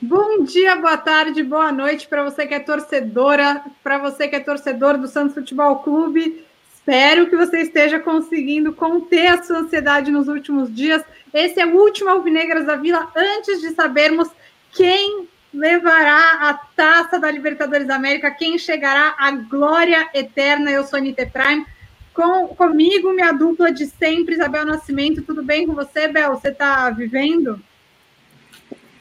Bom dia, boa tarde, boa noite para você que é torcedora, para você que é torcedor do Santos Futebol Clube. Espero que você esteja conseguindo conter a sua ansiedade nos últimos dias. Esse é o último Alvinegras da Vila, antes de sabermos quem levará a taça da Libertadores da América, quem chegará à glória eterna. Eu sou Anitta Prime. Com, comigo, minha dupla de sempre, Isabel Nascimento. Tudo bem com você, Bel? Você está vivendo?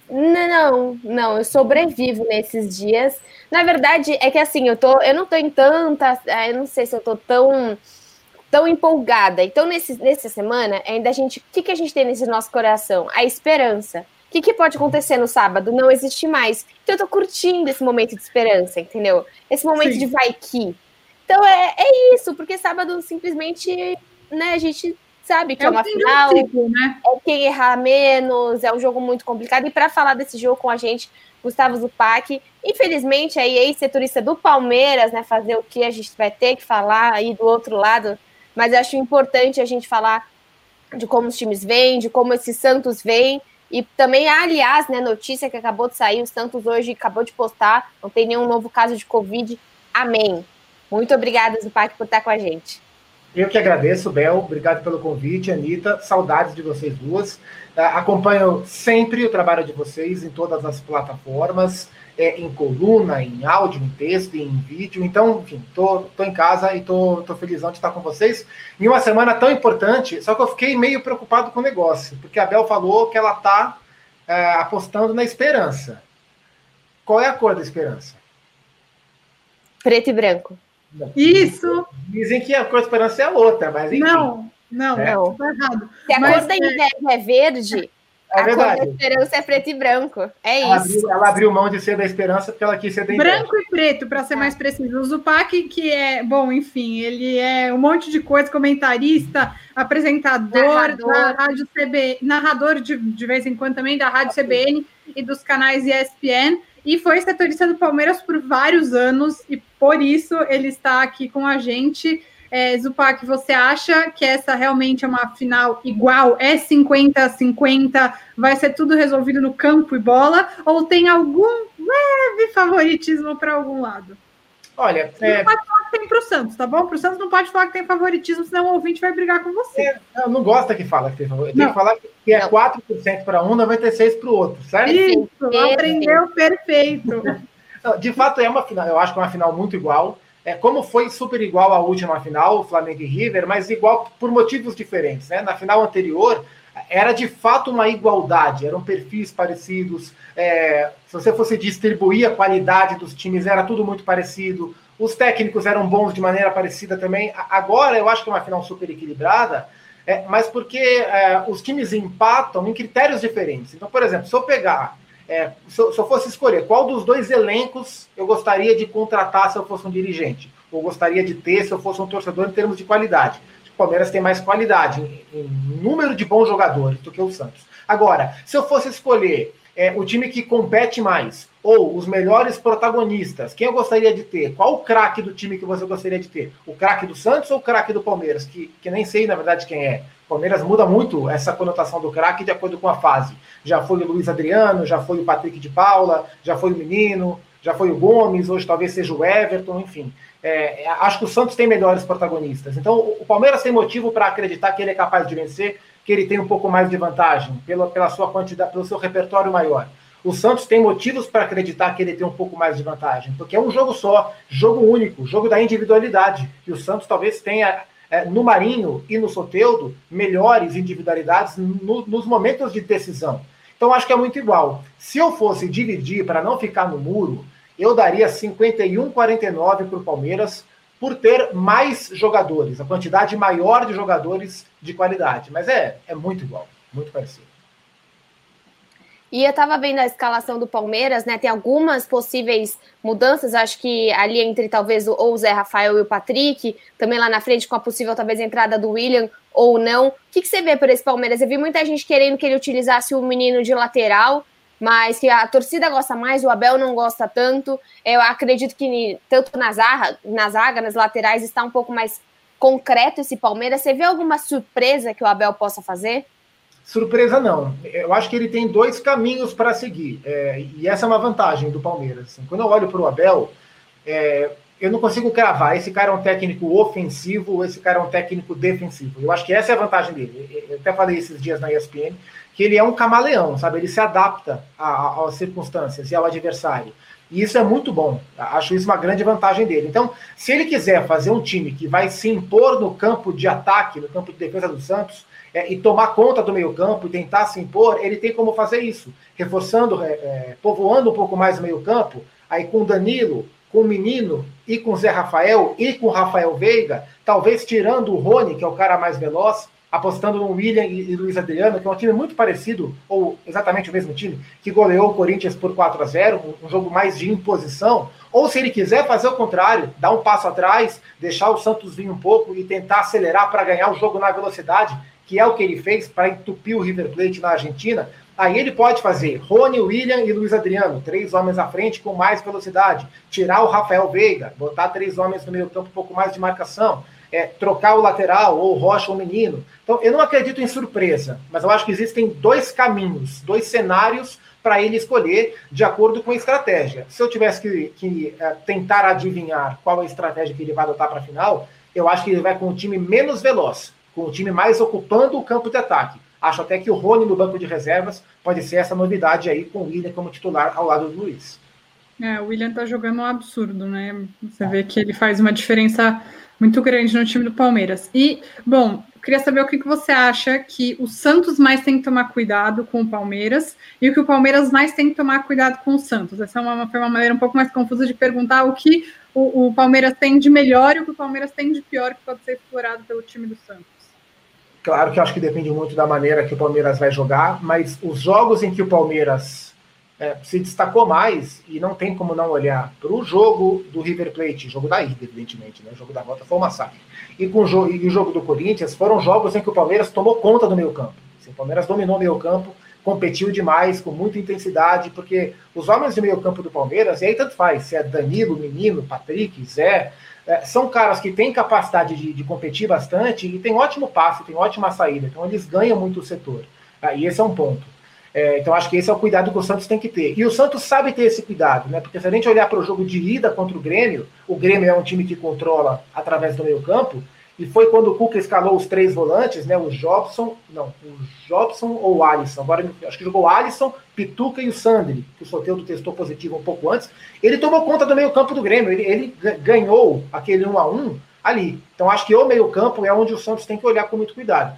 Não, não, eu sobrevivo nesses dias. Na verdade, é que assim, eu tô, eu não tô em tanta, é, eu não sei se eu tô tão tão empolgada. Então, nesse, nessa semana, ainda a gente, o que, que a gente tem nesse nosso coração? A esperança. O que, que pode acontecer no sábado? Não existe mais. Então, eu tô curtindo esse momento de esperança, entendeu? Esse momento Sim. de vai que. Então, é, é isso, porque sábado simplesmente, né, a gente sabe que é, é uma final, ciclo, né? é quem errar menos, é um jogo muito complicado. E para falar desse jogo com a gente, Gustavo Zupac, infelizmente aí ex-setorista do Palmeiras, né, fazer o que a gente vai ter que falar aí do outro lado, mas eu acho importante a gente falar de como os times vêm, de como esse Santos vem. E também, aliás, né, notícia que acabou de sair, o Santos hoje acabou de postar, não tem nenhum novo caso de Covid. Amém. Muito obrigada, Zupac, por estar com a gente. Eu que agradeço, Bel. Obrigado pelo convite, Anitta. Saudades de vocês duas. Ah, acompanho sempre o trabalho de vocês em todas as plataformas, é, em coluna, em áudio, em texto, em vídeo. Então, enfim, tô, tô em casa e tô, tô felizão de estar com vocês. Em uma semana tão importante, só que eu fiquei meio preocupado com o negócio, porque a Bel falou que ela tá é, apostando na esperança. Qual é a cor da esperança? Preto e branco. Isso. Dizem que a cor da esperança é outra, mas enfim. Não, não, é. não, tá errado. Se a mas, cor da é- inveja é verde, é a verdade. cor da esperança é preto e branco. É ela isso. Abriu, ela abriu mão de ser da esperança porque ela quis ser da inveja. Branco e preto, para ser mais preciso. O Zupac, que é, bom, enfim, ele é um monte de coisa, comentarista, apresentador narrador. da Rádio CBN, narrador de, de vez em quando também da Rádio CBN e dos canais ESPN e foi setorista do Palmeiras por vários anos e por isso ele está aqui com a gente. É, Zupac, você acha que essa realmente é uma final igual? É 50 a 50? Vai ser tudo resolvido no campo e bola? Ou tem algum leve favoritismo para algum lado? Olha, é... não pode falar que tem para o Santos, tá bom? Para o Santos não pode falar que tem favoritismo, senão o ouvinte vai brigar com você. É, não, não gosta que fala que tem favoritismo. Tem que falar que é não. 4% para um, 96% para o outro, certo? Isso, aprendeu perfeito. De fato, é uma final, eu acho que é uma final muito igual. É, como foi super igual à última final, Flamengo e River, mas igual por motivos diferentes. Né? Na final anterior, era de fato uma igualdade, eram perfis parecidos. É, se você fosse distribuir a qualidade dos times, era tudo muito parecido. Os técnicos eram bons de maneira parecida também. Agora eu acho que é uma final super equilibrada, é, mas porque é, os times empatam em critérios diferentes. Então, por exemplo, se eu pegar, é, se, eu, se, eu, fosse escolher qual dos dois elencos eu gostaria de contratar se eu fosse um dirigente, ou gostaria de ter se eu fosse um torcedor em termos de qualidade. O Palmeiras tem mais qualidade em, em número de bons jogadores do que o Santos. Agora, se eu fosse escolher é, o time que compete mais, ou os melhores protagonistas, quem eu gostaria de ter? Qual o craque do time que você gostaria de ter? O craque do Santos ou o craque do Palmeiras? Que, que nem sei, na verdade, quem é. O Palmeiras muda muito essa conotação do craque de acordo com a fase. Já foi o Luiz Adriano, já foi o Patrick de Paula, já foi o Menino, já foi o Gomes, hoje talvez seja o Everton, enfim. É, é acho que o Santos tem melhores protagonistas. Então, o Palmeiras tem motivo para acreditar que ele é capaz de vencer, que ele tem um pouco mais de vantagem, pela, pela sua quantidade, pelo seu repertório maior. O Santos tem motivos para acreditar que ele tem um pouco mais de vantagem, porque é um jogo só, jogo único, jogo da individualidade. E o Santos talvez tenha é, no Marinho e no Soteudo melhores individualidades no, nos momentos de decisão. Então acho que é muito igual. Se eu fosse dividir para não ficar no muro, eu daria 51-49 para o Palmeiras, por ter mais jogadores, a quantidade maior de jogadores de qualidade. Mas é, é muito igual, muito parecido. E eu estava vendo a escalação do Palmeiras, né? Tem algumas possíveis mudanças, acho que ali entre talvez ou o Zé Rafael e o Patrick, também lá na frente com a possível talvez entrada do William ou não. O que, que você vê por esse Palmeiras? Eu vi muita gente querendo que ele utilizasse o menino de lateral, mas que a torcida gosta mais, o Abel não gosta tanto. Eu acredito que tanto na zaga, na zaga, nas laterais, está um pouco mais concreto esse Palmeiras. Você vê alguma surpresa que o Abel possa fazer? Surpresa não. Eu acho que ele tem dois caminhos para seguir. É, e essa é uma vantagem do Palmeiras. Assim. Quando eu olho para o Abel, é, eu não consigo cravar. Esse cara é um técnico ofensivo ou esse cara é um técnico defensivo. Eu acho que essa é a vantagem dele. Eu até falei esses dias na ESPN que ele é um camaleão, sabe? Ele se adapta às circunstâncias e ao adversário. E isso é muito bom. Acho isso uma grande vantagem dele. Então, se ele quiser fazer um time que vai se impor no campo de ataque, no campo de defesa do Santos, é, e tomar conta do meio-campo e tentar se impor, ele tem como fazer isso, reforçando, é, é, povoando um pouco mais o meio-campo, aí com Danilo, com o Menino e com Zé Rafael e com Rafael Veiga, talvez tirando o Rony, que é o cara mais veloz, apostando no William e, e Luiz Adriano, que é um time muito parecido, ou exatamente o mesmo time, que goleou o Corinthians por 4 a 0 um, um jogo mais de imposição, ou se ele quiser fazer o contrário, dar um passo atrás, deixar o Santos vir um pouco e tentar acelerar para ganhar o jogo na velocidade, que é o que ele fez para entupir o River Plate na Argentina, aí ele pode fazer Rony, William e Luiz Adriano, três homens à frente com mais velocidade, tirar o Rafael Veiga, botar três homens no meio campo um pouco mais de marcação, é, trocar o lateral ou o Rocha ou o menino. Então, eu não acredito em surpresa, mas eu acho que existem dois caminhos, dois cenários para ele escolher de acordo com a estratégia. Se eu tivesse que, que é, tentar adivinhar qual a estratégia que ele vai adotar para a final, eu acho que ele vai com um time menos veloz, com o time mais ocupando o campo de ataque. Acho até que o Rony no banco de reservas pode ser essa novidade aí com o William como titular ao lado do Luiz. É, o William tá jogando um absurdo, né? Você vê que ele faz uma diferença muito grande no time do Palmeiras. E, bom, queria saber o que, que você acha que o Santos mais tem que tomar cuidado com o Palmeiras e o que o Palmeiras mais tem que tomar cuidado com o Santos. Essa é uma, foi uma maneira um pouco mais confusa de perguntar o que o, o Palmeiras tem de melhor e o que o Palmeiras tem de pior que pode ser explorado pelo time do Santos. Claro que eu acho que depende muito da maneira que o Palmeiras vai jogar, mas os jogos em que o Palmeiras é, se destacou mais, e não tem como não olhar para o jogo do River Plate, jogo da ida, evidentemente, né? o jogo da volta foi um massacre, e, com o, jogo, e o jogo do Corinthians, foram jogos em que o Palmeiras tomou conta do meio campo. Assim, o Palmeiras dominou o meio campo, competiu demais, com muita intensidade, porque os homens de meio campo do Palmeiras, e aí tanto faz, se é Danilo, Menino, Patrick, Zé, é, são caras que têm capacidade de, de, competir bastante e tem ótimo passe, tem ótima saída, então eles ganham muito o setor. Tá? E esse é um ponto. É, então acho que esse é o cuidado que o Santos tem que ter. E o Santos sabe ter esse cuidado, né? Porque se a gente olhar para o jogo de ida contra o Grêmio, o Grêmio é um time que controla através do meio campo, e foi quando o Cuca escalou os três volantes, né? O Jobson, não, o Jobson ou o Alisson. Agora acho que jogou o Alisson, Pituca e o Sandri, que o Soteldo testou positivo um pouco antes. Ele tomou conta do meio-campo do Grêmio, ele, ele ganhou aquele 1 a 1 ali. Então acho que o meio-campo é onde o Santos tem que olhar com muito cuidado.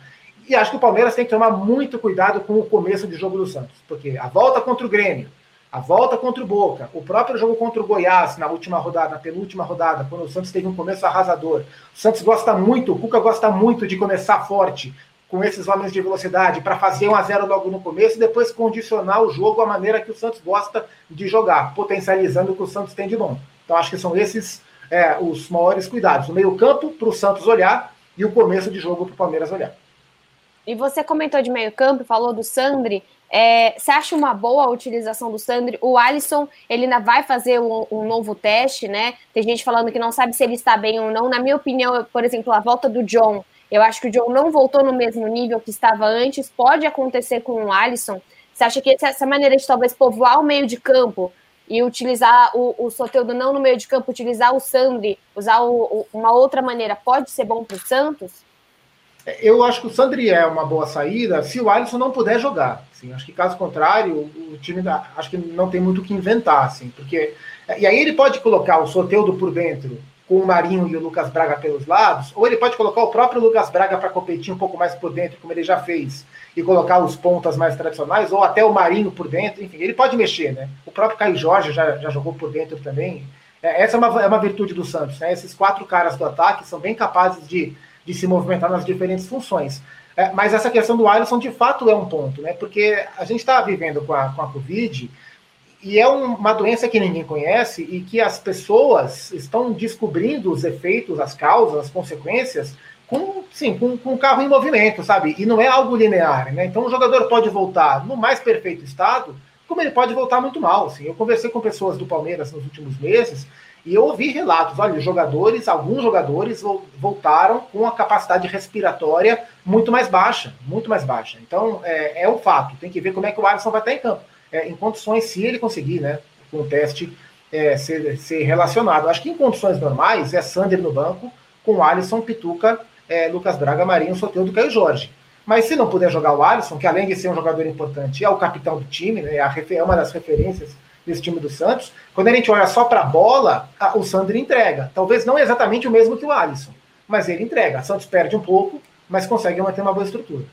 E acho que o Palmeiras tem que tomar muito cuidado com o começo de jogo do Santos, porque a volta contra o Grêmio, a volta contra o Boca, o próprio jogo contra o Goiás na última rodada, na penúltima rodada, quando o Santos teve um começo arrasador. O Santos gosta muito, o Cuca gosta muito de começar forte com esses homens de velocidade para fazer um a zero logo no começo e depois condicionar o jogo à maneira que o Santos gosta de jogar, potencializando o que o Santos tem de bom. Então acho que são esses é, os maiores cuidados. O meio campo para o Santos olhar e o começo de jogo para o Palmeiras olhar. E você comentou de meio campo, falou do Sandri. É, você acha uma boa a utilização do Sandri? O Alisson, ele ainda vai fazer um, um, novo teste, né? Tem gente falando que não sabe se ele está bem ou não. Na minha opinião, por exemplo, a volta do John, eu acho que o John não voltou no mesmo nível que estava antes. Pode acontecer com o Alisson. Você acha que essa maneira de talvez povoar o meio de campo e utilizar o, o Soteldo não no meio de campo, utilizar o Sandri, usar o, o, uma outra maneira, pode ser bom para o Santos? Eu acho que o Sandri é uma boa saída se o Alisson não puder jogar. Assim, acho que caso contrário, o, time da, acho que não tem muito o que inventar, assim, porque e aí ele pode colocar o Soteudo por dentro com o Marinho e o Lucas Braga pelos lados, ou ele pode colocar o próprio Lucas Braga para competir um pouco mais por dentro, como ele já fez, e colocar os pontas mais tradicionais, ou até o Marinho por dentro, enfim, ele pode mexer, né? O próprio Caio Jorge já, já jogou por dentro também. É, essa é uma, é uma virtude do Santos, né? Esses quatro caras do ataque são bem capazes de de se movimentar nas diferentes funções. É, mas essa questão do Alisson, de fato, é um ponto, né? Porque a gente está vivendo com a, com a Covid e é um, uma doença que ninguém conhece e que as pessoas estão descobrindo os efeitos, as causas, as consequências com, sim, com, com o carro em movimento, sabe? E não é algo linear, né? Então o jogador pode voltar no mais perfeito estado, como ele pode voltar muito mal. Assim. Eu conversei com pessoas do Palmeiras nos últimos meses e eu ouvi relatos, olha, jogadores, alguns jogadores voltaram com a capacidade respiratória muito mais baixa, muito mais baixa. Então, é, é um fato, tem que ver como é que o Alisson vai estar em campo, é, em condições, se ele conseguir, né, com o teste é, ser, ser relacionado. Acho que em condições normais é Sander no banco, com Alisson, Pituca, é, Lucas Braga, Marinho, Soteldo, Caio Jorge. Mas se não puder jogar o Alisson, que além de ser um jogador importante, é o capitão do time, né, é uma das referências desse time do Santos, quando a gente olha só para a bola, o Sandro entrega. Talvez não exatamente o mesmo que o Alisson, mas ele entrega. O Santos perde um pouco, mas consegue manter uma boa estrutura.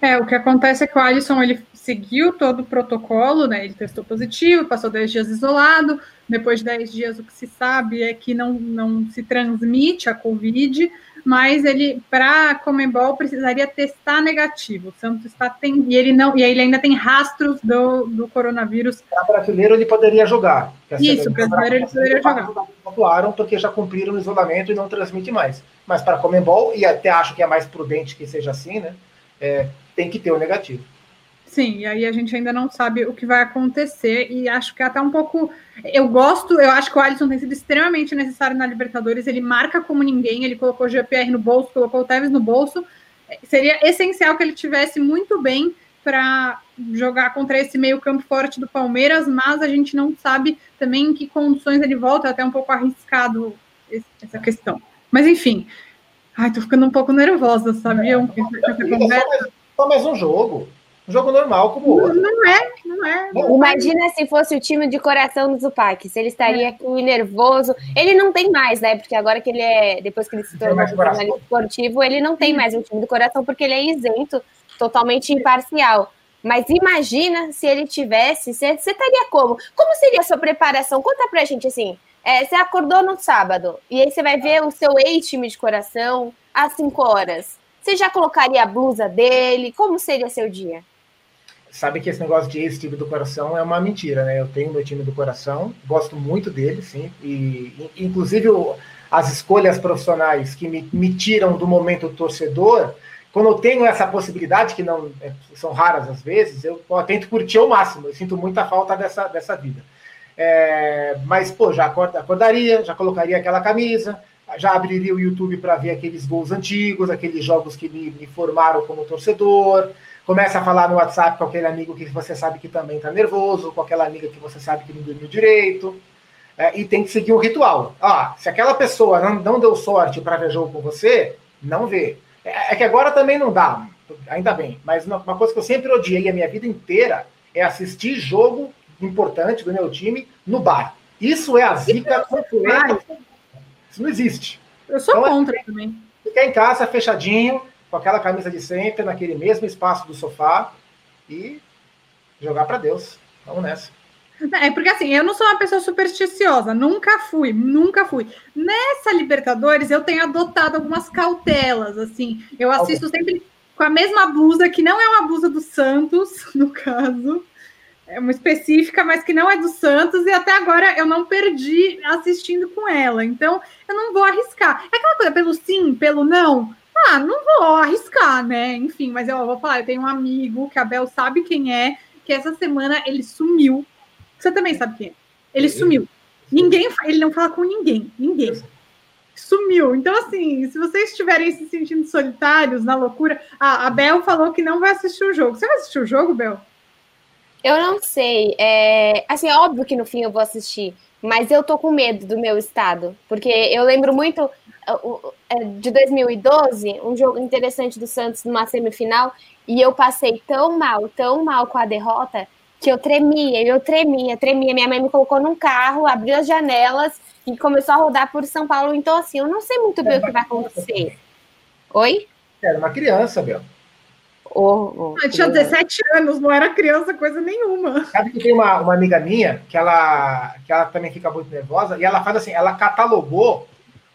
É, o que acontece é que o Alisson ele seguiu todo o protocolo, né? Ele testou positivo, passou 10 dias isolado. Depois de 10 dias, o que se sabe é que não, não se transmite a Covid, mas ele, para Comembol, precisaria testar negativo. O Santos está tem, e ele não, e ele ainda tem rastros do, do coronavírus. Para brasileiro ele poderia jogar. Isso, brasileiro ele poderia jogar. Atuaram porque já cumpriram o isolamento e não transmite mais. Mas para Comembol, e até acho que é mais prudente que seja assim, né? É, tem que ter o negativo. Sim, e aí a gente ainda não sabe o que vai acontecer, e acho que é até um pouco. Eu gosto, eu acho que o Alisson tem sido extremamente necessário na Libertadores, ele marca como ninguém, ele colocou o GPR no bolso, colocou o Tevez no bolso. Seria essencial que ele tivesse muito bem para jogar contra esse meio-campo forte do Palmeiras, mas a gente não sabe também em que condições ele volta, é até um pouco arriscado essa questão. Mas enfim, ai, tô ficando um pouco nervosa, sabiam? É, só, só mais um jogo um jogo normal como o outro. Não é, não é. Não Imagina se fosse o time de coração do Zupac, se ele estaria é. aqui nervoso. Ele não tem mais, né? Porque agora que ele é, depois que ele se tornou jornalista esportivo, ele não tem mais o time do coração, porque ele é isento, totalmente imparcial. Mas imagina se ele tivesse, você estaria como? Como seria a sua preparação? Conta pra gente assim. É, você acordou no sábado e aí você vai ver o seu ex-time de coração às 5 horas. Você já colocaria a blusa dele? Como seria seu dia? Sabe que esse negócio de esse time do coração é uma mentira, né? Eu tenho meu time do coração, gosto muito dele, sim, e inclusive as escolhas profissionais que me, me tiram do momento torcedor, quando eu tenho essa possibilidade, que não é, são raras às vezes, eu, eu tento curtir ao máximo, eu sinto muita falta dessa, dessa vida. É, mas, pô, já acordaria, já colocaria aquela camisa, já abriria o YouTube para ver aqueles gols antigos, aqueles jogos que me, me formaram como torcedor, começa a falar no WhatsApp com aquele amigo que você sabe que também está nervoso, com aquela amiga que você sabe que não dormiu direito, é, e tem que seguir um ritual. Ah, se aquela pessoa não, não deu sorte para ver jogo com você, não vê. É, é, que agora também não dá, ainda bem, mas uma, uma coisa que eu sempre odiei a minha vida inteira é assistir jogo importante do meu time no bar. Isso é a zica completa. Isso não existe. Eu sou então, é contra é, também. Ficar em casa fechadinho, com aquela camisa de sempre, naquele mesmo espaço do sofá e jogar para Deus. Vamos nessa. É porque assim, eu não sou uma pessoa supersticiosa, nunca fui, nunca fui. Nessa Libertadores eu tenho adotado algumas cautelas, assim. Eu assisto sempre com a mesma blusa, que não é uma blusa do Santos, no caso. É uma específica, mas que não é do Santos, e até agora eu não perdi assistindo com ela. Então, eu não vou arriscar. É aquela coisa, pelo sim, pelo não, ah, não vou arriscar, né? Enfim, mas eu vou falar, eu tenho um amigo que a Bel sabe quem é, que essa semana ele sumiu. Você também sabe quem é. Ele sumiu. Ninguém, ele não fala com ninguém, ninguém. Sumiu. Então, assim, se vocês estiverem se sentindo solitários, na loucura, a, a Bel falou que não vai assistir o jogo. Você vai assistir o jogo, Bel? Eu não sei. É, assim, é óbvio que no fim eu vou assistir, mas eu tô com medo do meu estado, porque eu lembro muito é, de 2012, um jogo interessante do Santos numa semifinal, e eu passei tão mal, tão mal com a derrota, que eu tremia, eu tremia, tremia. Minha mãe me colocou num carro, abriu as janelas e começou a rodar por São Paulo. Então, assim, eu não sei muito bem o que vai acontecer. Oi? Era uma criança, Bel. Oh, oh, eu tinha 17 anos, não era criança coisa nenhuma. Sabe que tem uma, uma amiga minha que ela, que ela também fica muito nervosa e ela faz assim, ela catalogou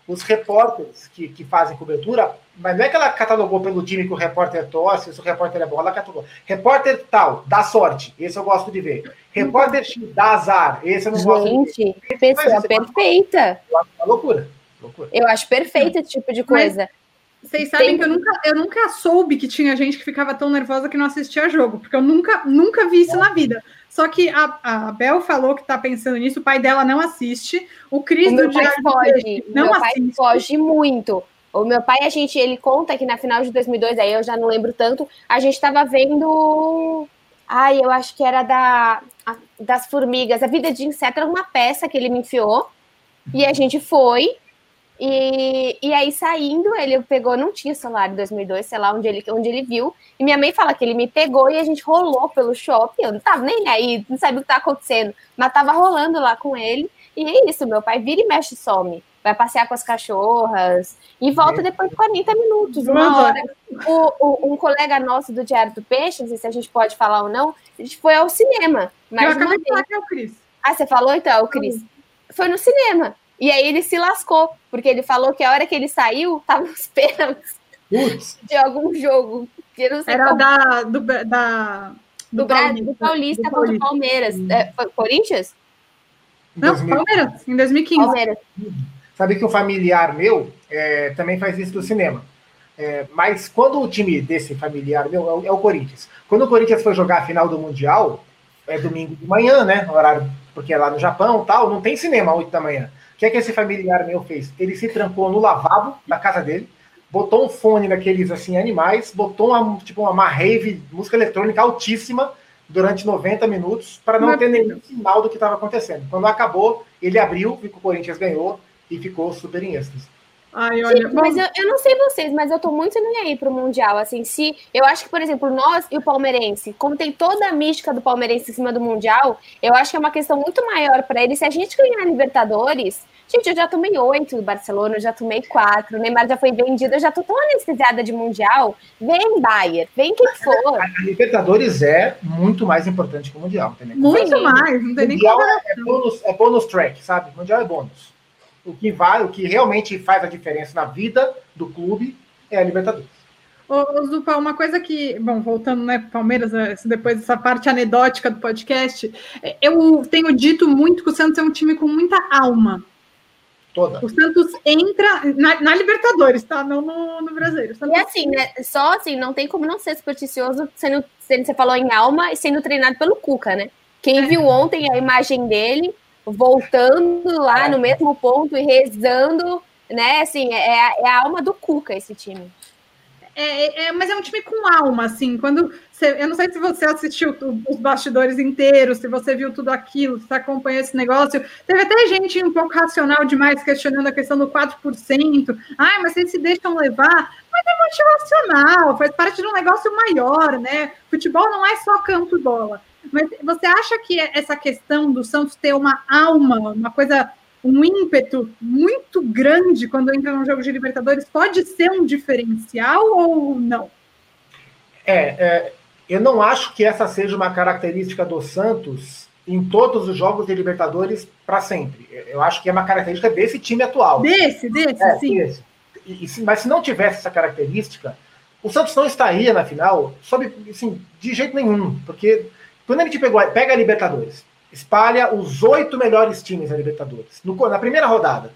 os repórteres que, que fazem cobertura mas não é que ela catalogou pelo time que o repórter torce, se o repórter é bom, ela catalogou. Repórter tal, dá sorte, esse eu gosto de ver. Repórter X, dá azar, esse eu não Gente, gosto de ver. Gente, pessoa perfeita. Acho uma loucura. loucura. Eu acho perfeito esse tipo de coisa. Vocês sabem Tem... que eu nunca, eu nunca soube que tinha gente que ficava tão nervosa que não assistia jogo, porque eu nunca, nunca vi isso na vida. Só que a, a Bel falou que tá pensando nisso, o pai dela não assiste, o Cris do Diário foge, não meu assiste. pai foge muito. O meu pai, a gente, ele conta que na final de 2002, aí eu já não lembro tanto, a gente estava vendo. Ai, eu acho que era da das formigas, a vida de inseto era uma peça que ele me enfiou. E a gente foi. E, e aí, saindo, ele pegou, não tinha celular em 2002, sei lá onde ele, onde ele viu. E minha mãe fala que ele me pegou e a gente rolou pelo shopping. Eu não tava nem aí, não sabia o que tá acontecendo, mas tava rolando lá com ele. E é isso, meu pai vira e mexe e some vai passear com as cachorras e volta depois de 40 minutos, uma hora. O, o, um colega nosso do Diário do Peixe, não sei se a gente pode falar ou não, a gente foi ao cinema. Mais Eu acabei de falar que é o Cris. Ah, você falou então, é o Cris. Foi no cinema. E aí ele se lascou, porque ele falou que a hora que ele saiu, tava os pênaltis de algum jogo. Era da, do, da, do, do, Paulista, do Paulista contra o Palmeiras. É, Corinthians? Não, Palmeiras, em 2015. Palmeiras. Sabe que um familiar meu é, também faz isso do cinema. É, mas quando o time desse familiar meu é o, é o, Corinthians. Quando o Corinthians foi jogar a final do Mundial, é domingo de manhã, né? Horário, porque é lá no Japão tal, não tem cinema às 8 da manhã. O que é que esse familiar meu fez? Ele se trancou no lavabo da casa dele, botou um fone daqueles assim animais, botou uma, tipo uma rave, música eletrônica altíssima durante 90 minutos para não ter nenhum sinal do que estava acontecendo. Quando acabou, ele abriu, que o Corinthians ganhou, e ficou super em êxtase. Ai, olha, Sim, mas eu, eu, não sei vocês, mas eu tô muito nem aí pro Mundial. Assim, se eu acho que, por exemplo, nós e o palmeirense, como tem toda a mística do palmeirense em cima do Mundial, eu acho que é uma questão muito maior para ele. Se a gente ganhar a Libertadores, gente, eu já tomei oito do Barcelona, eu já tomei quatro, o Neymar já foi vendido, eu já tô tão anestesiada de Mundial. Vem, Bayer, vem quem for. A, a Libertadores é muito mais importante que o Mundial, entendeu? Muito Sim. mais, não tem nem Mundial é bônus, é bônus track, sabe? Mundial é bônus o que vai, o que realmente faz a diferença na vida do clube é a Libertadores. Ô, Zupa, uma coisa que, bom, voltando, né, Palmeiras, é, depois dessa parte anedótica do podcast, é, eu tenho dito muito que o Santos é um time com muita alma. Toda. O Santos entra na, na Libertadores, tá? Não no, no Brasileiro. E assim, né? Só assim, não tem como não ser supersticioso sendo, sendo você falou em alma e sendo treinado pelo Cuca, né? Quem é. viu ontem a imagem dele, voltando lá no mesmo ponto e rezando, né? Assim, é, é a alma do Cuca esse time. É, é, mas é um time com alma, assim. Quando eu não sei se você assistiu os bastidores inteiros, se você viu tudo aquilo, se acompanhou esse negócio. Teve até gente um pouco racional demais questionando a questão do 4%. Ai, mas vocês se deixam levar. Mas é motivacional, faz parte de um negócio maior, né? Futebol não é só campo e bola. Mas você acha que essa questão do Santos ter uma alma, uma coisa, um ímpeto muito grande quando entra num jogo de Libertadores pode ser um diferencial ou não? É, é eu não acho que essa seja uma característica do Santos em todos os jogos de Libertadores para sempre. Eu acho que é uma característica desse time atual. Desse, desse, é, sim. Desse. E, e, mas se não tivesse essa característica, o Santos não estaria na final, sob, assim, de jeito nenhum, porque quando gente pegou, pega a Libertadores, espalha os oito melhores times da Libertadores, no, na primeira rodada.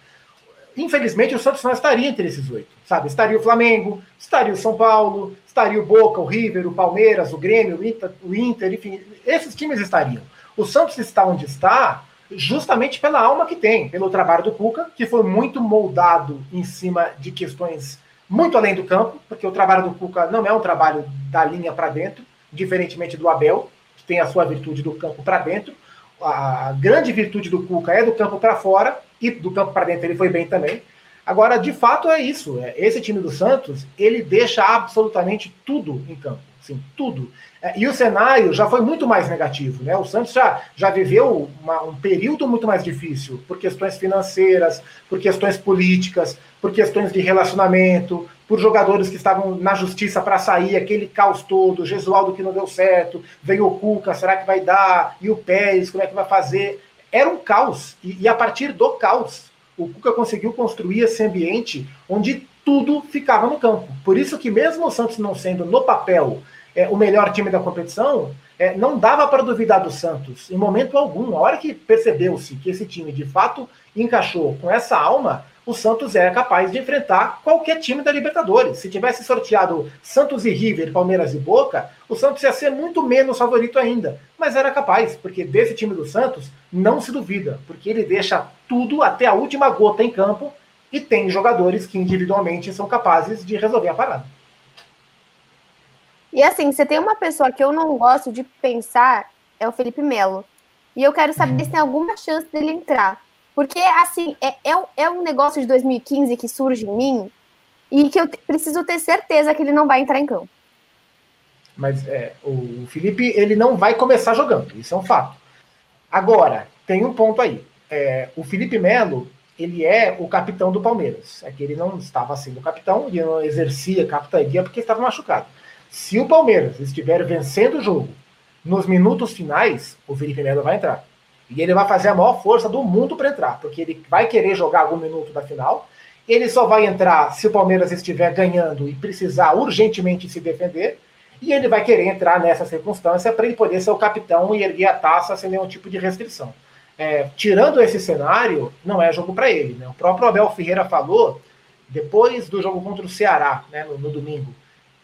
Infelizmente, o Santos não estaria entre esses oito, sabe? Estaria o Flamengo, estaria o São Paulo, estaria o Boca, o River, o Palmeiras, o Grêmio, o Inter, o Inter enfim, esses times estariam. O Santos está onde está justamente pela alma que tem, pelo trabalho do Cuca, que foi muito moldado em cima de questões muito além do campo, porque o trabalho do Cuca não é um trabalho da linha para dentro, diferentemente do Abel, tem a sua virtude do campo para dentro. A grande virtude do Cuca é do campo para fora, e do campo para dentro ele foi bem também. Agora, de fato, é isso. É, esse time do Santos, ele deixa absolutamente tudo em campo. Sim, tudo. É, e o cenário já foi muito mais negativo. Né? O Santos já, já viveu uma, um período muito mais difícil por questões financeiras, por questões políticas, por questões de relacionamento, por jogadores que estavam na justiça para sair, aquele caos todo, Gesualdo que não deu certo, veio o Cuca, será que vai dar? E o Pérez, como é que vai fazer? Era um caos. E, e a partir do caos, o Cuca conseguiu construir esse ambiente onde tudo ficava no campo. Por isso que mesmo o Santos não sendo no papel é, o melhor time da competição, é, não dava para duvidar do Santos em momento algum. A hora que percebeu-se que esse time de fato encaixou com essa alma, o Santos é capaz de enfrentar qualquer time da Libertadores. Se tivesse sorteado Santos e River, Palmeiras e Boca, o Santos ia ser muito menos favorito ainda. Mas era capaz, porque desse time do Santos não se duvida, porque ele deixa tudo até a última gota em campo e tem jogadores que individualmente são capazes de resolver a parada. E assim, você tem uma pessoa que eu não gosto de pensar, é o Felipe Melo. E eu quero saber se tem alguma chance dele entrar. Porque, assim, é, é, é um negócio de 2015 que surge em mim e que eu preciso ter certeza que ele não vai entrar em campo. Mas é, o Felipe, ele não vai começar jogando, isso é um fato. Agora, tem um ponto aí. É, o Felipe Melo, ele é o capitão do Palmeiras. É que ele não estava sendo capitão, ele não exercia capitania porque estava machucado. Se o Palmeiras estiver vencendo o jogo nos minutos finais, o Felipe Melo vai entrar. E ele vai fazer a maior força do mundo para entrar, porque ele vai querer jogar algum minuto da final. Ele só vai entrar se o Palmeiras estiver ganhando e precisar urgentemente se defender. E ele vai querer entrar nessa circunstância para ele poder ser o capitão e erguer a taça sem nenhum tipo de restrição. É, tirando esse cenário, não é jogo para ele. Né? O próprio Abel Ferreira falou, depois do jogo contra o Ceará, né, no, no domingo,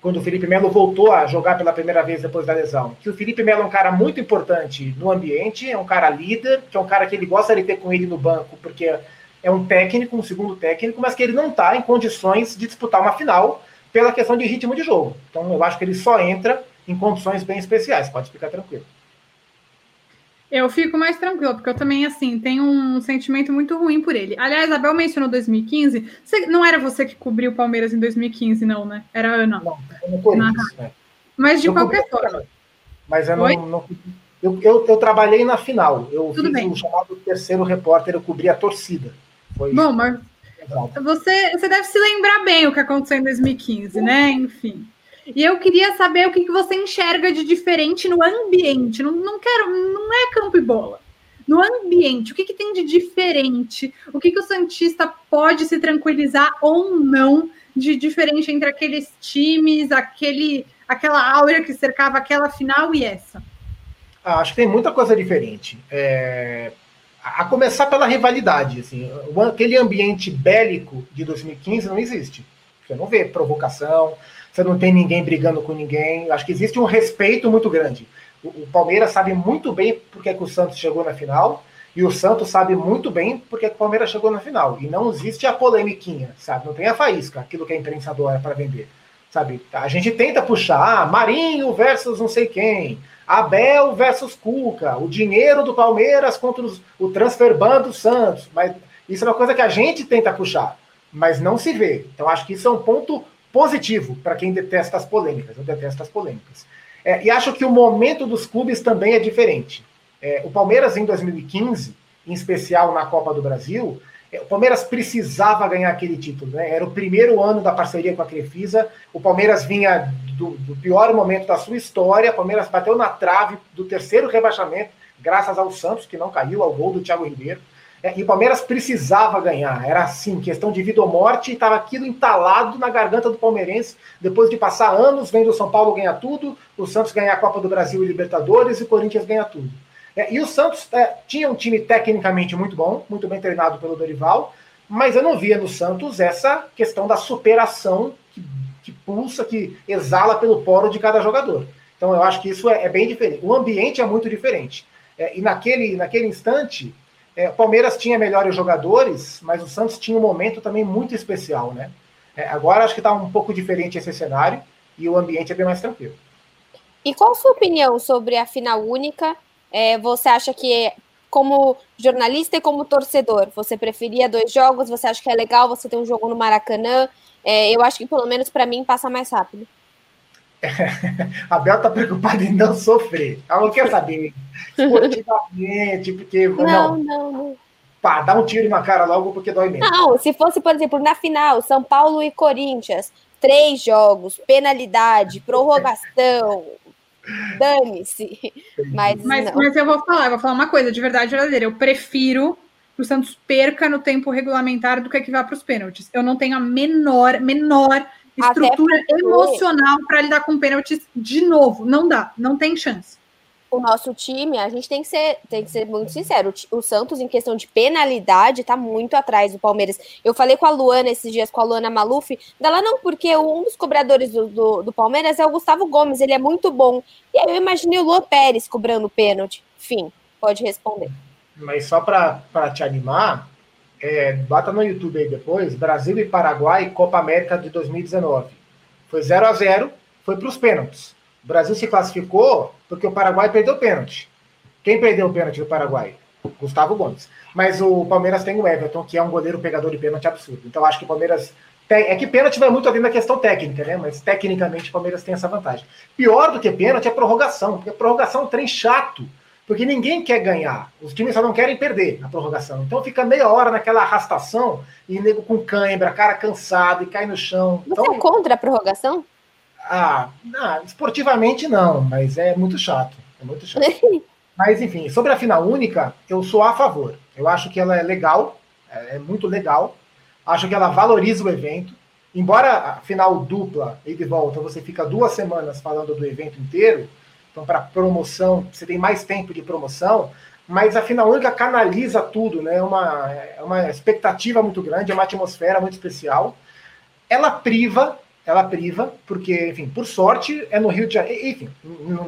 quando o Felipe Melo voltou a jogar pela primeira vez depois da lesão. Que o Felipe Melo é um cara muito importante no ambiente, é um cara líder, que é um cara que ele gosta de ter com ele no banco, porque é um técnico, um segundo técnico, mas que ele não está em condições de disputar uma final pela questão de ritmo de jogo. Então eu acho que ele só entra em condições bem especiais, pode ficar tranquilo. Eu fico mais tranquila, porque eu também, assim, tenho um sentimento muito ruim por ele. Aliás, a Abel mencionou 2015. Você, não era você que cobriu o Palmeiras em 2015, não, né? Era Ana. Não, não foi isso, né? Mas de eu qualquer forma. Mas eu não. não eu, eu, eu, trabalhei na final. Eu Tudo fiz bem. o chamado terceiro repórter, eu cobri a torcida. Foi Bom, mas você, você deve se lembrar bem o que aconteceu em 2015, né? Enfim. E eu queria saber o que, que você enxerga de diferente no ambiente. Não, não quero, não é campo e bola. No ambiente, o que, que tem de diferente? O que, que o Santista pode se tranquilizar ou não de diferente entre aqueles times, aquele, aquela aura que cercava aquela final e essa? Ah, acho que tem muita coisa diferente. É... A começar pela rivalidade. Assim, aquele ambiente bélico de 2015 não existe. Você não vê provocação, você não tem ninguém brigando com ninguém. Acho que existe um respeito muito grande. O, o Palmeiras sabe muito bem porque é que o Santos chegou na final, e o Santos sabe muito bem porque que o Palmeiras chegou na final. E não existe a polemiquinha, sabe? Não tem a faísca, aquilo que a imprensa adora para vender. Sabe? A gente tenta puxar ah, Marinho versus não sei quem, Abel versus Cuca, o dinheiro do Palmeiras contra os, o transfer ban do Santos. Mas isso é uma coisa que a gente tenta puxar, mas não se vê. Então acho que isso é um ponto positivo para quem detesta as polêmicas. Eu detesto as polêmicas. É, e acho que o momento dos clubes também é diferente. É, o Palmeiras, em 2015, em especial na Copa do Brasil, é, o Palmeiras precisava ganhar aquele título. Né? Era o primeiro ano da parceria com a Crefisa. O Palmeiras vinha do, do pior momento da sua história. O Palmeiras bateu na trave do terceiro rebaixamento, graças ao Santos, que não caiu, ao gol do Thiago Ribeiro. É, e o Palmeiras precisava ganhar, era assim, questão de vida ou morte, e estava aquilo entalado na garganta do palmeirense, depois de passar anos vendo o São Paulo ganhar tudo, o Santos ganhar a Copa do Brasil e Libertadores, e o Corinthians ganhar tudo. É, e o Santos é, tinha um time tecnicamente muito bom, muito bem treinado pelo Dorival, mas eu não via no Santos essa questão da superação que, que pulsa, que exala pelo poro de cada jogador. Então eu acho que isso é, é bem diferente. O ambiente é muito diferente. É, e naquele, naquele instante, é, o Palmeiras tinha melhores jogadores, mas o Santos tinha um momento também muito especial, né? É, agora acho que está um pouco diferente esse cenário e o ambiente é bem mais tranquilo. E qual a sua opinião sobre a final única? É, você acha que, como jornalista e como torcedor, você preferia dois jogos? Você acha que é legal você ter um jogo no Maracanã? É, eu acho que, pelo menos para mim, passa mais rápido. a Bel está preocupada em não sofrer. Ela não quer saber esportivamente, porque. Não, não, não. não. Pá, dá um tiro na cara logo porque dói mesmo. Não, se fosse, por exemplo, na final, São Paulo e Corinthians, três jogos, penalidade, prorrogação. Dane-se. Mas, mas, mas, eu vou falar, eu vou falar uma coisa de verdade verdadeira. Eu prefiro que o Santos perca no tempo regulamentar do que que vá para os pênaltis. Eu não tenho a menor, menor estrutura porque... emocional para lidar com pênaltis de novo. Não dá, não tem chance o nosso time, a gente tem que ser, tem que ser muito sincero. O Santos, em questão de penalidade, tá muito atrás do Palmeiras. Eu falei com a Luana esses dias, com a Luana Maluf, dela não, porque um dos cobradores do, do, do Palmeiras é o Gustavo Gomes, ele é muito bom. E aí eu imaginei o Luan Pérez cobrando pênalti. Fim, pode responder. Mas só para te animar, é, bata no YouTube aí depois, Brasil e Paraguai, Copa América de 2019. Foi 0 a 0 foi para os pênaltis. O Brasil se classificou porque o Paraguai perdeu pênalti. Quem perdeu o pênalti do Paraguai? Gustavo Gomes. Mas o Palmeiras tem o Everton, que é um goleiro pegador de pênalti absurdo. Então acho que o Palmeiras. Tem... É que pênalti vai muito além da questão técnica, né? Mas tecnicamente o Palmeiras tem essa vantagem. Pior do que pênalti é prorrogação, porque prorrogação é um trem chato. Porque ninguém quer ganhar. Os times só não querem perder na prorrogação. Então fica meia hora naquela arrastação e nego com cãibra, cara cansado e cai no chão. Você então, é contra a prorrogação? Ah, não, esportivamente não, mas é muito chato. É muito chato. mas, enfim, sobre a final única, eu sou a favor. Eu acho que ela é legal, é, é muito legal. Acho que ela valoriza o evento. Embora a final dupla e de volta, você fica duas semanas falando do evento inteiro, então para promoção, você tem mais tempo de promoção, mas a final única canaliza tudo, né? É uma, é uma expectativa muito grande, é uma atmosfera muito especial. Ela priva ela priva, porque, enfim, por sorte é no Rio de Janeiro. Enfim,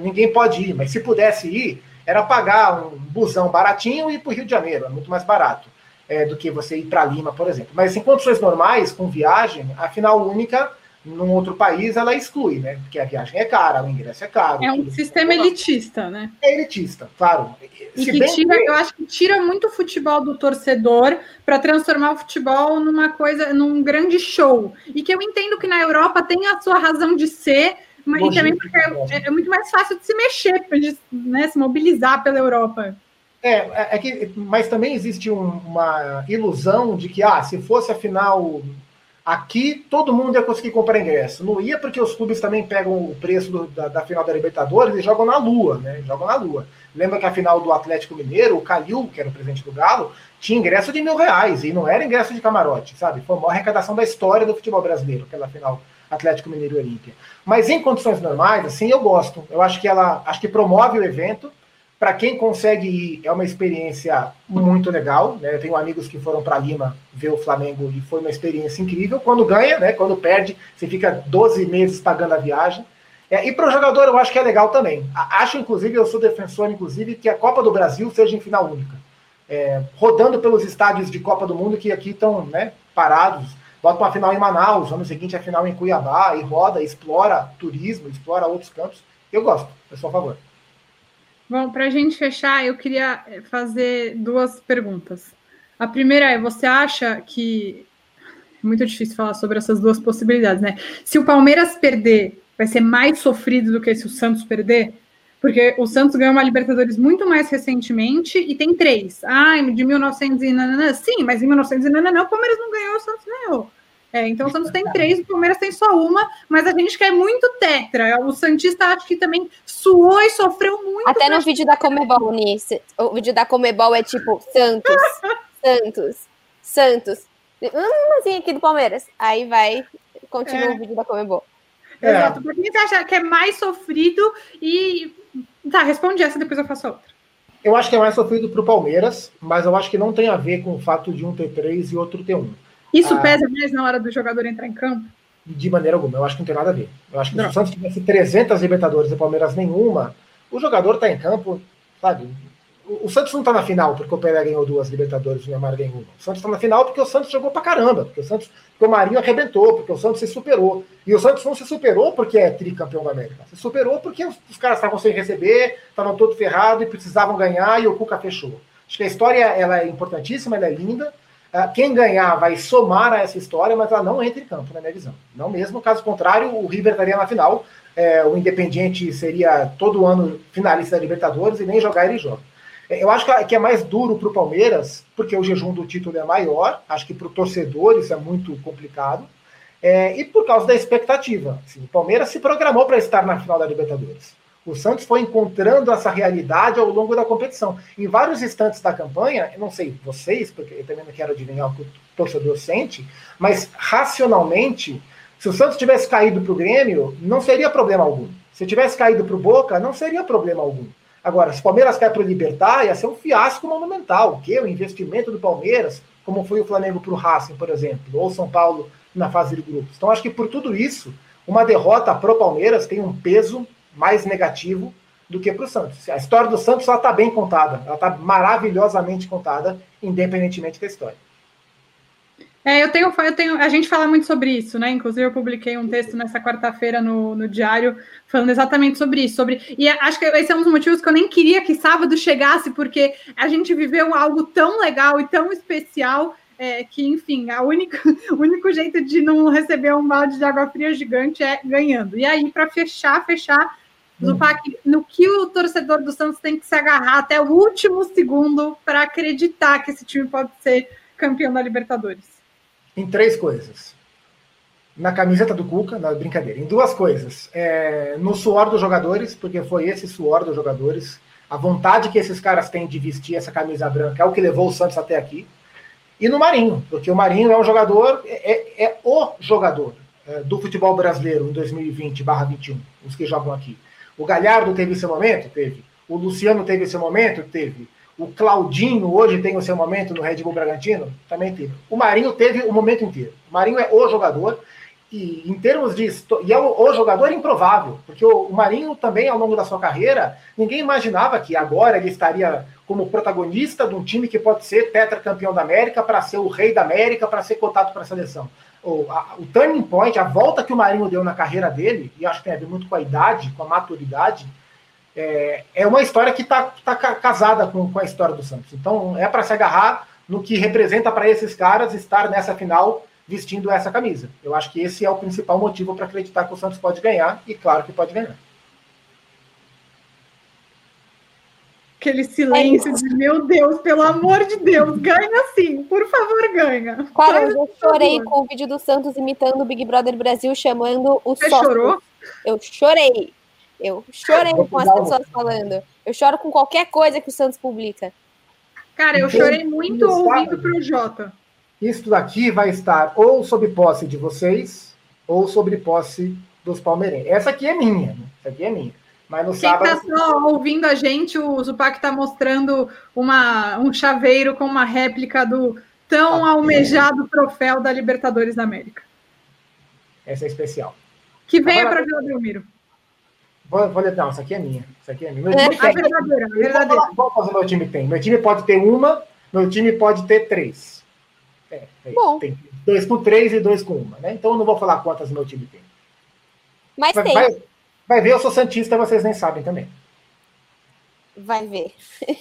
ninguém pode ir, mas se pudesse ir, era pagar um busão baratinho e ir para o Rio de Janeiro, é muito mais barato é, do que você ir para Lima, por exemplo. Mas em condições normais, com viagem, a final única num outro país, ela exclui, né? Porque a viagem é cara, o ingresso é caro. É um sistema elitista, né? É elitista, claro. E que tira, que... eu acho que tira muito o futebol do torcedor para transformar o futebol numa coisa, num grande show. E que eu entendo que na Europa tem a sua razão de ser, mas e também porque é, é, muito mais fácil de se mexer, de né, se mobilizar pela Europa. É, é, é que, mas também existe um, uma ilusão de que, ah, se fosse a final Aqui todo mundo ia conseguir comprar ingresso. Não ia porque os clubes também pegam o preço do, da, da, final da Libertadores e jogam na Lua, né? Jogam na Lua. Lembra que a final do Atlético Mineiro, o Calil, que era o presidente do Galo, tinha ingresso de mil reais e não era ingresso de camarote, sabe? Foi a maior arrecadação da história do futebol brasileiro, aquela final Atlético Mineiro e Olímpia. Mas em condições normais, assim, eu gosto. Eu acho que ela acho que promove o evento para quem consegue ir, é uma experiência muito legal. Né? Eu tenho amigos que foram para Lima ver o Flamengo e foi uma experiência incrível. Quando ganha, né? quando perde, você fica 12 meses pagando a viagem. É, e para o jogador, eu acho que é legal também. Acho, inclusive, eu sou defensor, inclusive, que a Copa do Brasil seja em final única. É, rodando pelos estádios de Copa do Mundo que aqui estão né, parados. Bota uma final em Manaus, ano seguinte a final em Cuiabá, e roda, explora turismo, explora outros campos. Eu gosto, a favor. Bom, para a gente fechar, eu queria eh, fazer duas perguntas. A primeira é: você acha que. É muito difícil falar sobre essas duas possibilidades, né? Se o Palmeiras perder, vai ser mais sofrido do que se o Santos perder? Porque o Santos ganhou uma Libertadores muito mais recentemente e tem três. Ah, de 1900 e nananã. Sim, mas em 1900 e nananã o Palmeiras não ganhou, o Santos ganhou. É, então o Santos tem três, o Palmeiras tem só uma, mas a gente quer muito tetra. O Santista acho que também suou e sofreu muito. Até no vídeo da Comebol, Nice. O vídeo da Comebol é tipo Santos, Santos, Santos. Hum, assim aqui do Palmeiras. Aí vai, continua é. o vídeo da Comebol. É. Exato. Por que você acha que é mais sofrido? E. Tá, responde essa, depois eu faço outra. Eu acho que é mais sofrido para o Palmeiras, mas eu acho que não tem a ver com o fato de um ter três e outro ter um. Isso ah, pesa mais na hora do jogador entrar em campo? De maneira alguma, eu acho que não tem nada a ver. Eu acho que não. se o Santos tivesse 300 Libertadores e o Palmeiras nenhuma, o jogador está em campo, sabe? O, o Santos não está na final porque o Pelé ganhou duas Libertadores e o Neymar ganhou uma. O Santos está na final porque o Santos jogou pra caramba, porque o Santos, porque o Marinho arrebentou, porque o Santos se superou. E o Santos não se superou porque é tricampeão da América. Se superou porque os, os caras estavam sem receber, estavam todo ferrado e precisavam ganhar e o Cuca fechou. Acho que a história ela é importantíssima, ela é linda. Ah, quem ganhar vai somar a essa história, mas ela não entra em campo, na minha visão. Não mesmo, caso contrário, o River estaria na final. É, o Independiente seria todo ano finalista da Libertadores e nem jogar ele joga. É, eu acho que é mais duro para o Palmeiras, porque o jejum do título é maior. Acho que para o torcedor isso é muito complicado. É, e por causa da expectativa. Assim, o Palmeiras se programou para estar na final da Libertadores. O Santos foi encontrando essa realidade ao longo da competição. Em vários instantes da campanha, eu não sei vocês, porque eu também não quero adivinhar o que o torcedor sente, mas racionalmente, se o Santos tivesse caído para o Grêmio, não seria problema algum. Se tivesse caído para o Boca, não seria problema algum. Agora, se o Palmeiras cai para o Libertar, ia ser um fiasco monumental. O que? O investimento do Palmeiras, como foi o Flamengo para o Racing, por exemplo, ou São Paulo na fase de grupos. Então, acho que por tudo isso, uma derrota para o Palmeiras tem um peso mais negativo do que para o Santos. A história do Santos está bem contada, ela está maravilhosamente contada, independentemente da história. É, eu tenho, eu tenho, a gente fala muito sobre isso, né? Inclusive, eu publiquei um texto nessa quarta-feira no, no Diário falando exatamente sobre isso. Sobre, e acho que esse é um dos motivos que eu nem queria que sábado chegasse, porque a gente viveu algo tão legal e tão especial é, que, enfim, a única, o único jeito de não receber um balde de água fria gigante é ganhando. E aí, para fechar, fechar, Zupac, no que o torcedor do Santos tem que se agarrar até o último segundo para acreditar que esse time pode ser campeão da Libertadores? Em três coisas. Na camiseta do Cuca, na brincadeira, em duas coisas. É, no suor dos jogadores, porque foi esse suor dos jogadores, a vontade que esses caras têm de vestir essa camisa branca é o que levou o Santos até aqui. E no Marinho, porque o Marinho é um jogador, é, é, é o jogador é, do futebol brasileiro em 2020/21, os que jogam aqui. O Galhardo teve esse momento? Teve. O Luciano teve esse momento? Teve. O Claudinho hoje tem o seu momento no Red Bull Bragantino? Também teve. O Marinho teve o momento inteiro. O Marinho é o jogador. E em termos de. E é o, o jogador improvável, porque o, o, Marinho também, ao longo da sua carreira, ninguém imaginava que agora ele estaria como protagonista de um time que pode ser tetracampeão da América, para ser o rei da América, para ser cotado para a seleção. O, a, o turning point, a volta que o Marinho deu na carreira dele, e acho que tem a ver muito com a idade, com a maturidade, é, é uma história que está tá casada com, com a história do Santos. Então é para se agarrar no que representa para esses caras estar nessa final vestindo essa camisa. Eu acho que esse é o principal motivo para acreditar que o Santos pode ganhar, e claro que pode ganhar. Aquele silêncio é de meu Deus, pelo amor de Deus, ganha sim, por favor, ganha. Cara, eu chorei com o vídeo do Santos imitando o Big Brother Brasil, chamando o Você sócio. chorou? Eu chorei. Eu chorei com as pessoas falando. Eu choro com qualquer coisa que o Santos publica. Cara, eu chorei muito ouvindo para o Jota. Isso daqui vai estar ou sob posse de vocês, ou sobre posse dos palmeirenses. Essa aqui é minha, né? Essa aqui é minha. Mas no Quem sábado. Quem está só ouvindo a gente, o Zupac está mostrando uma, um chaveiro com uma réplica do tão ah, almejado é. troféu da Libertadores da América. Essa é especial. Que venha para Vila Belmiro. Vou, vou ler, não, essa aqui é minha. Essa aqui é minha. Meu time é, tem. verdadeira, verdadeira. Vamos fazer meu time tem. Meu time pode ter uma, meu time pode ter três. É, é Bom. Tem dois com três e dois com uma, né? Então eu não vou falar quantas meu time tem. Mas vai, tem. Vai, vai ver, eu sou Santista, vocês nem sabem também. Vai ver.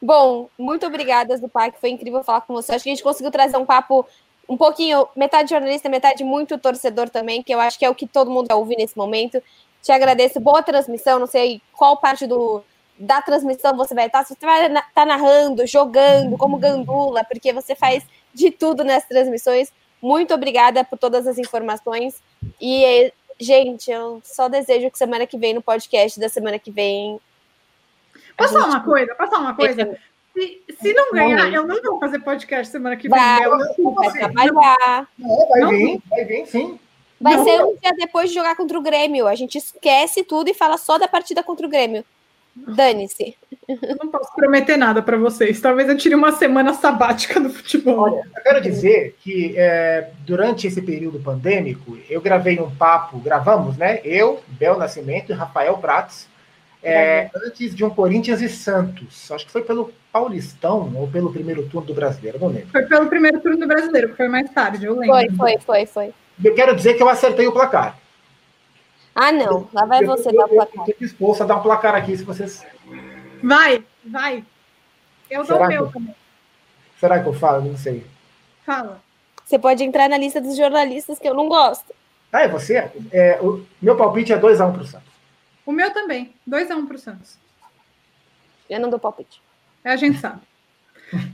Bom, muito obrigada, que foi incrível falar com você. Acho que a gente conseguiu trazer um papo um pouquinho, metade jornalista, metade muito torcedor também, que eu acho que é o que todo mundo quer ouvir nesse momento. Te agradeço. Boa transmissão. Não sei qual parte do, da transmissão você vai estar. Se você vai estar tá narrando, jogando, como gandula, porque você faz de tudo nessas transmissões. Muito obrigada por todas as informações. E, gente, eu só desejo que semana que vem, no podcast da semana que vem. Posso falar uma coisa? Posso falar uma coisa? Se, se não ganhar, eu não vou fazer podcast semana que vem. Vai, vai trabalhar. vai vir, vai vir, sim. Vai não. ser um dia depois de jogar contra o Grêmio. A gente esquece tudo e fala só da partida contra o Grêmio. Dane-se. Eu não posso prometer nada para vocês. Talvez eu tire uma semana sabática do futebol. Olha, eu quero dizer que é, durante esse período pandêmico, eu gravei um papo, gravamos, né? Eu, Bel Nascimento e Rafael Prates, é, antes de um Corinthians e Santos. Acho que foi pelo Paulistão ou pelo primeiro turno do Brasileiro, não lembro. Foi pelo primeiro turno do Brasileiro, que foi mais tarde, eu lembro. Foi, foi, foi, foi. Eu quero dizer que eu acertei o placar. Ah, não. Lá vai você dar o placar. Estou disposto a dar um placar aqui, se vocês. Vai, vai. Eu dou o meu também. Será que eu falo? Não sei. Fala. Você pode entrar na lista dos jornalistas que eu não gosto. Ah, é você? É, o meu palpite é 2x1 um para o Santos. O meu também. 2x1 um para o Santos. Eu não dou palpite. É, a gente sabe.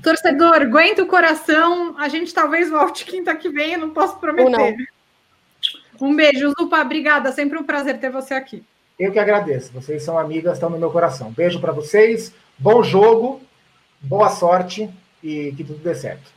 Torcedor, aguenta o coração. A gente talvez volte quinta que vem, eu não posso prometer. Um beijo, Zupa. Obrigada. Sempre um prazer ter você aqui. Eu que agradeço. Vocês são amigas, estão no meu coração. Beijo para vocês, bom jogo, boa sorte e que tudo dê certo.